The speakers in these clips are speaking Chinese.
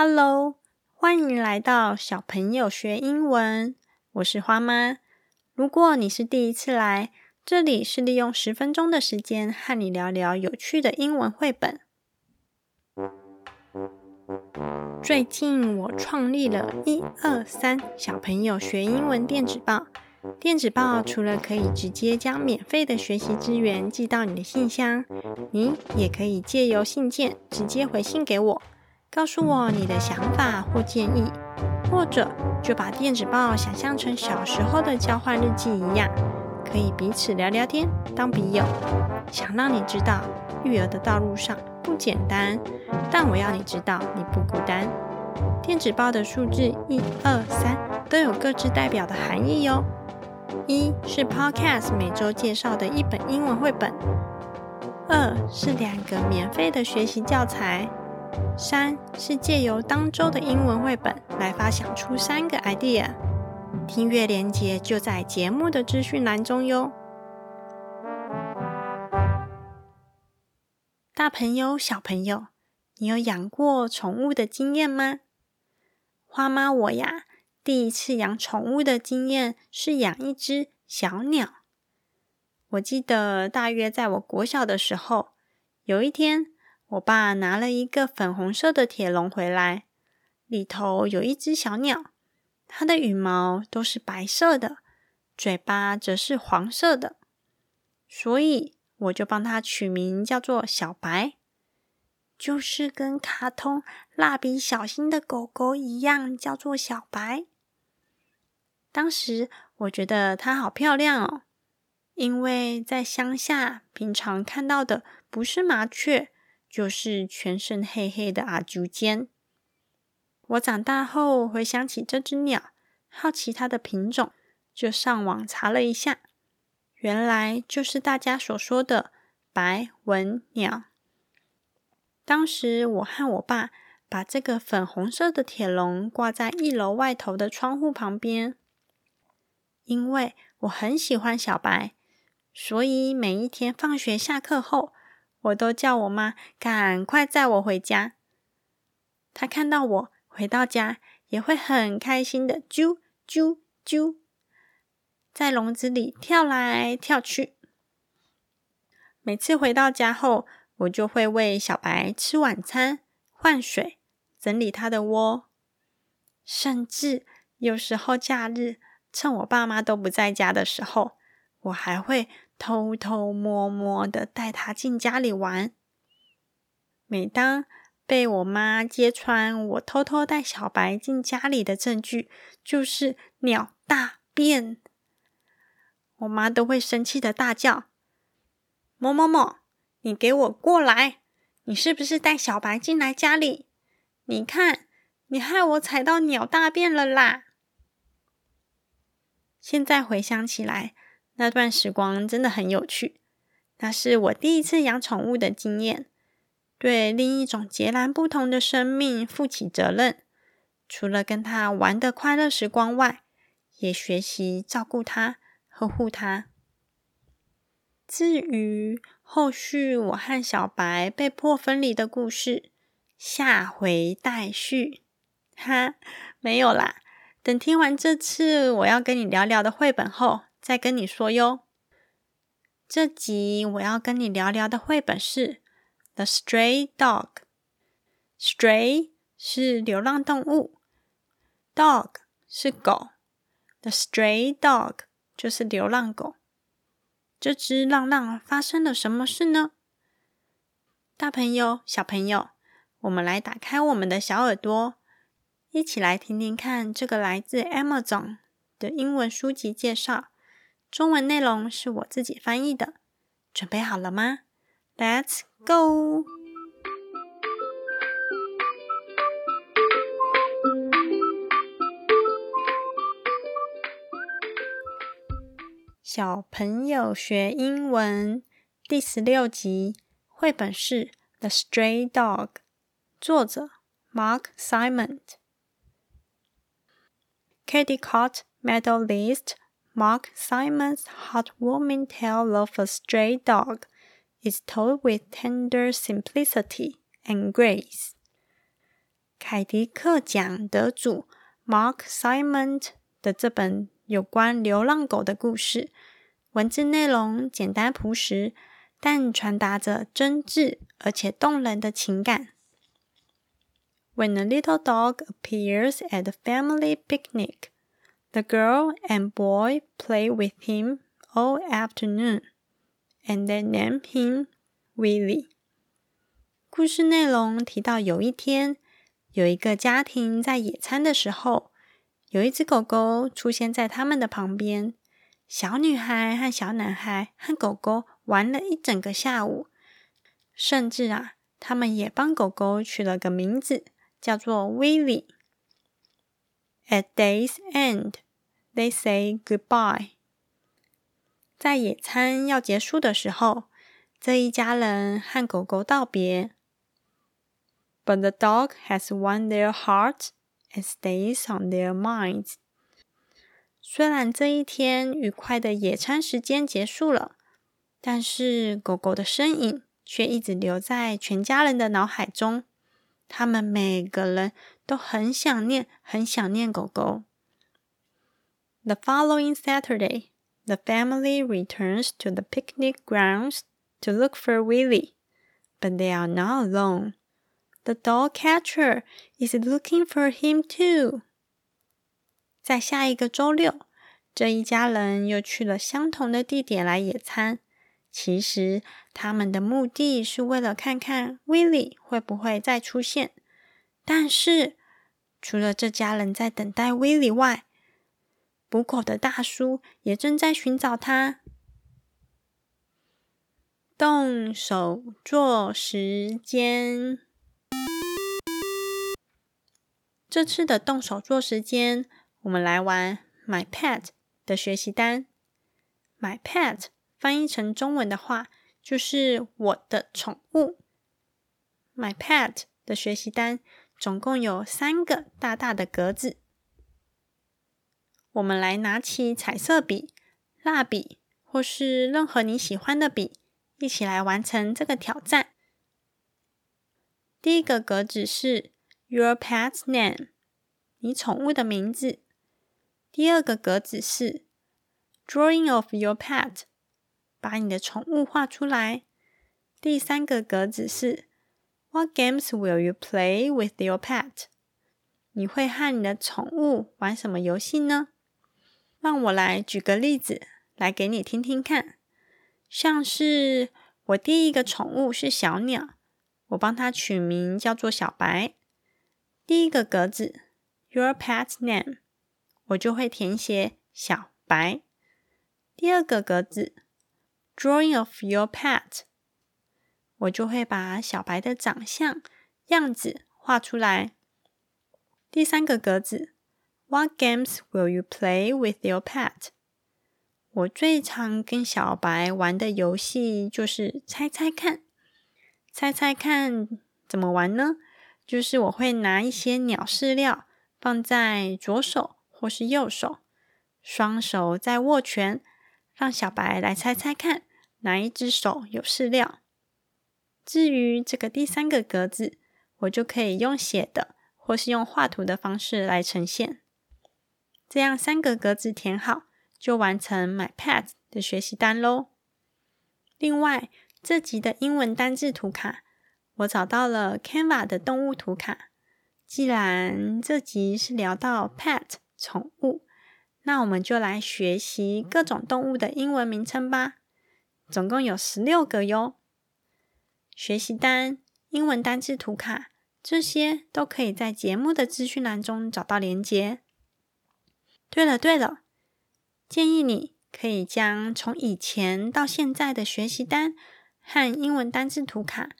Hello，欢迎来到小朋友学英文。我是花妈。如果你是第一次来，这里是利用十分钟的时间和你聊聊有趣的英文绘本。最近我创立了一二三小朋友学英文电子报。电子报除了可以直接将免费的学习资源寄到你的信箱，你也可以借由信件直接回信给我，告诉我你的想法或建议，或者就把电子报想象成小时候的交换日记一样，可以彼此聊聊天，当笔友。想让你知道，育儿的道路上不简单，但我要你知道你不孤单。电子报的数字一二三都有各自代表的含义哟。一是 Podcast 每周介绍的一本英文绘本，二是两个免费的学习教材，三是借由当周的英文绘本来发想出三个 idea。听阅连接就在节目的资讯栏中哟。大朋友、小朋友，你有养过宠物的经验吗？花妈我呀。第一次养宠物的经验是养一只小鸟。我记得大约在我国小的时候，有一天，我爸拿了一个粉红色的铁笼回来，里头有一只小鸟，它的羽毛都是白色的，嘴巴则是黄色的，所以我就帮它取名叫做小白，就是跟卡通蜡笔小新的狗狗一样，叫做小白。当时我觉得它好漂亮哦，因为在乡下平常看到的不是麻雀，就是全身黑黑的阿朱尖。我长大后回想起这只鸟，好奇它的品种，就上网查了一下，原来就是大家所说的白纹鸟。当时我和我爸把这个粉红色的铁笼挂在一楼外头的窗户旁边。因为我很喜欢小白，所以每一天放学下课后，我都叫我妈赶快载我回家。她看到我回到家，也会很开心的啾啾啾，在笼子里跳来跳去。每次回到家后，我就会喂小白吃晚餐、换水、整理它的窝，甚至有时候假日。趁我爸妈都不在家的时候，我还会偷偷摸摸的带他进家里玩。每当被我妈揭穿我偷偷带小白进家里的证据就是鸟大便，我妈都会生气的大叫：“某某某，你给我过来！你是不是带小白进来家里？你看，你害我踩到鸟大便了啦！”现在回想起来，那段时光真的很有趣。那是我第一次养宠物的经验，对另一种截然不同的生命负起责任。除了跟它玩的快乐时光外，也学习照顾它、呵护它。至于后续我和小白被迫分离的故事，下回待续。哈，没有啦。等听完这次我要跟你聊聊的绘本后，再跟你说哟。这集我要跟你聊聊的绘本是《The Stray Dog》。Stray 是流浪动物，Dog 是狗，The Stray Dog 就是流浪狗。这只浪浪发生了什么事呢？大朋友、小朋友，我们来打开我们的小耳朵。一起来听听看这个来自 Amazon 的英文书籍介绍，中文内容是我自己翻译的。准备好了吗？Let's go！小朋友学英文第十六集，绘本是《The Stray Dog》，作者 Mark Simon。Caldecott medalist Mark Simon's heartwarming tale of a stray dog is told with tender simplicity and grace. 凯迪克奖得主 Mark Simon 的这本有关流浪狗的故事，文字内容简单朴实，但传达着真挚而且动人的情感。When a little dog appears at the family picnic, the girl and boy play with him all afternoon, and they name him Willie. 故事内容提到，有一天，有一个家庭在野餐的时候，有一只狗狗出现在他们的旁边。小女孩和小男孩和狗狗玩了一整个下午，甚至啊，他们也帮狗狗取了个名字。叫做 Willie。At day's end, they say goodbye。在野餐要结束的时候，这一家人和狗狗道别。But the dog has won their hearts and stays on their minds。虽然这一天愉快的野餐时间结束了，但是狗狗的身影却一直留在全家人的脑海中。他们每个人都很想念，很想念狗狗。The following Saturday, the family returns to the picnic grounds to look for Willie, but they are not alone. The dog catcher is looking for him too. 在下一个周六，这一家人又去了相同的地点来野餐。其实他们的目的是为了看看威利会不会再出现。但是，除了这家人在等待威利外， 捕狗的大叔也正在寻找他。动手做时间，这次的动手做时间，我们来玩 My Pet 的学习单。My Pet。翻译成中文的话，就是我的宠物。My pet 的学习单总共有三个大大的格子。我们来拿起彩色笔、蜡笔，或是任何你喜欢的笔，一起来完成这个挑战。第一个格子是 Your pet's name，你宠物的名字。第二个格子是 Drawing of your pet。把你的宠物画出来。第三个格子是 What games will you play with your pet？你会和你的宠物玩什么游戏呢？让我来举个例子来给你听听看。像是我第一个宠物是小鸟，我帮它取名叫做小白。第一个格子 Your pet name，我就会填写小白。第二个格子。Drawing of your pet，我就会把小白的长相样子画出来。第三个格子，What games will you play with your pet？我最常跟小白玩的游戏就是猜猜看。猜猜看怎么玩呢？就是我会拿一些鸟饲料放在左手或是右手，双手在握拳，让小白来猜猜看。哪一只手有饲料？至于这个第三个格子，我就可以用写的，或是用画图的方式来呈现。这样三个格子填好，就完成 My Pet 的学习单喽。另外，这集的英文单字图卡，我找到了 Canva 的动物图卡。既然这集是聊到 Pet 宠物，那我们就来学习各种动物的英文名称吧。总共有十六个哟，学习单、英文单字图卡，这些都可以在节目的资讯栏中找到连接。对了对了，建议你可以将从以前到现在的学习单和英文单字图卡，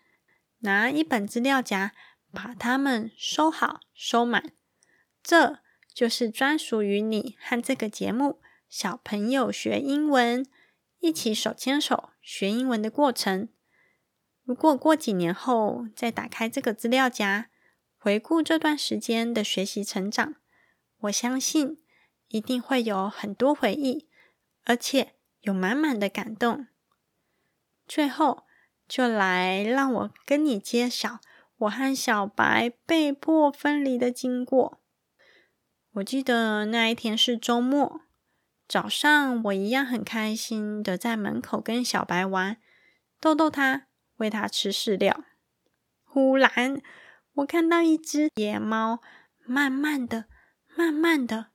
拿一本资料夹，把它们收好收满，这就是专属于你和这个节目小朋友学英文。一起手牵手学英文的过程。如果过几年后再打开这个资料夹，回顾这段时间的学习成长，我相信一定会有很多回忆，而且有满满的感动。最后，就来让我跟你揭晓我和小白被迫分离的经过。我记得那一天是周末，早上我一样很开心的在门口跟小白玩，逗逗他，喂他吃饲料。忽然，我看到一只野猫，慢慢的、慢慢的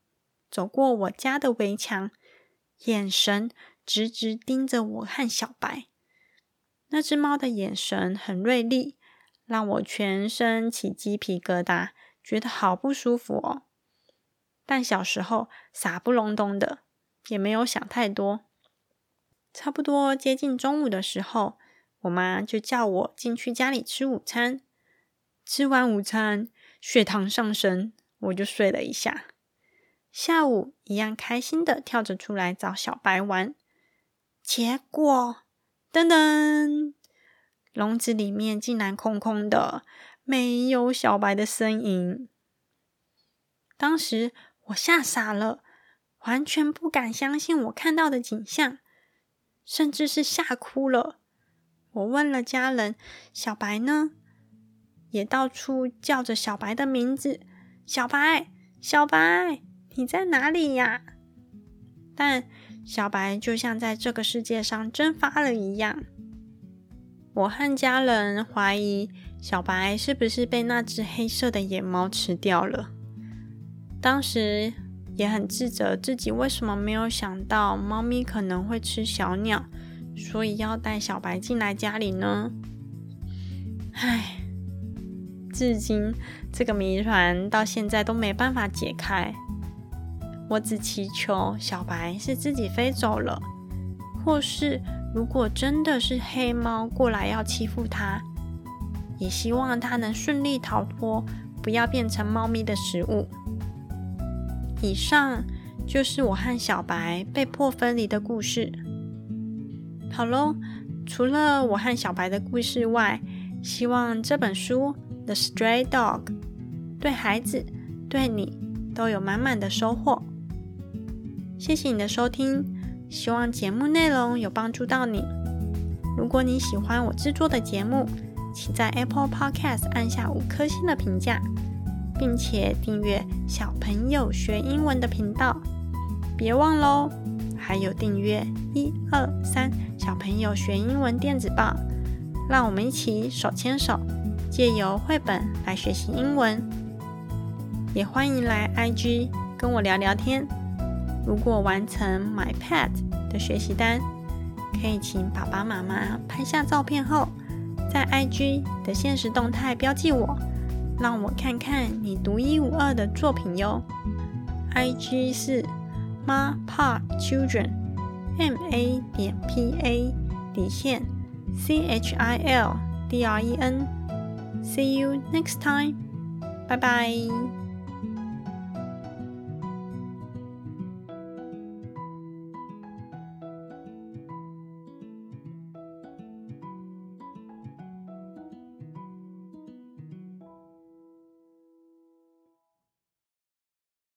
走过我家的围墙，眼神直直盯着我和小白。那只猫的眼神很锐利，让我全身起鸡皮疙瘩，觉得好不舒服哦。但小时候傻不隆咚的，也没有想太多。差不多接近中午的时候，我妈就叫我进去家里吃午餐。吃完午餐，血糖上升，我就睡了一下。下午一样开心的跳着出来找小白玩，结果。噔噔，笼子里面竟然空空的，没有小白的身影。当时我吓傻了，完全不敢相信我看到的景象，甚至是吓哭了。我问了家人：“小白呢？”也到处叫着小白的名字：“小白，小白，你在哪里呀？”但小白就像在这个世界上蒸发了一样。我和家人怀疑小白是不是被那只黑色的野猫吃掉了。当时也很自责自己为什么没有想到猫咪可能会吃小鸟，所以要带小白进来家里呢？唉，至今这个谜团到现在都没办法解开。我只祈求小白是自己飞走了，或是如果真的是黑猫过来要欺负它，也希望它能顺利逃脱，不要变成猫咪的食物。以上就是我和小白被迫分离的故事。好喽，除了我和小白的故事外，希望这本书《The Stray Dog》对孩子、对你都有满满的收获。谢谢你的收听，希望节目内容有帮助到你。如果你喜欢我制作的节目，请在 Apple Podcast 按下五颗星的评价，并且订阅“小朋友学英文”的频道。别忘喽，还有订阅一二三小朋友学英文电子报，让我们一起手牵手，借由绘本来学习英文。也欢迎来 IG 跟我聊聊天。如果完成 My Pet 的学习单，可以请爸爸妈妈拍下照片后，在 IG 的现实动态标记我，让我看看你独一无二的作品哟。IG 是 Ma Pa Children，M A 点 P A 底线 C H I L D R E N。See you next time，拜拜。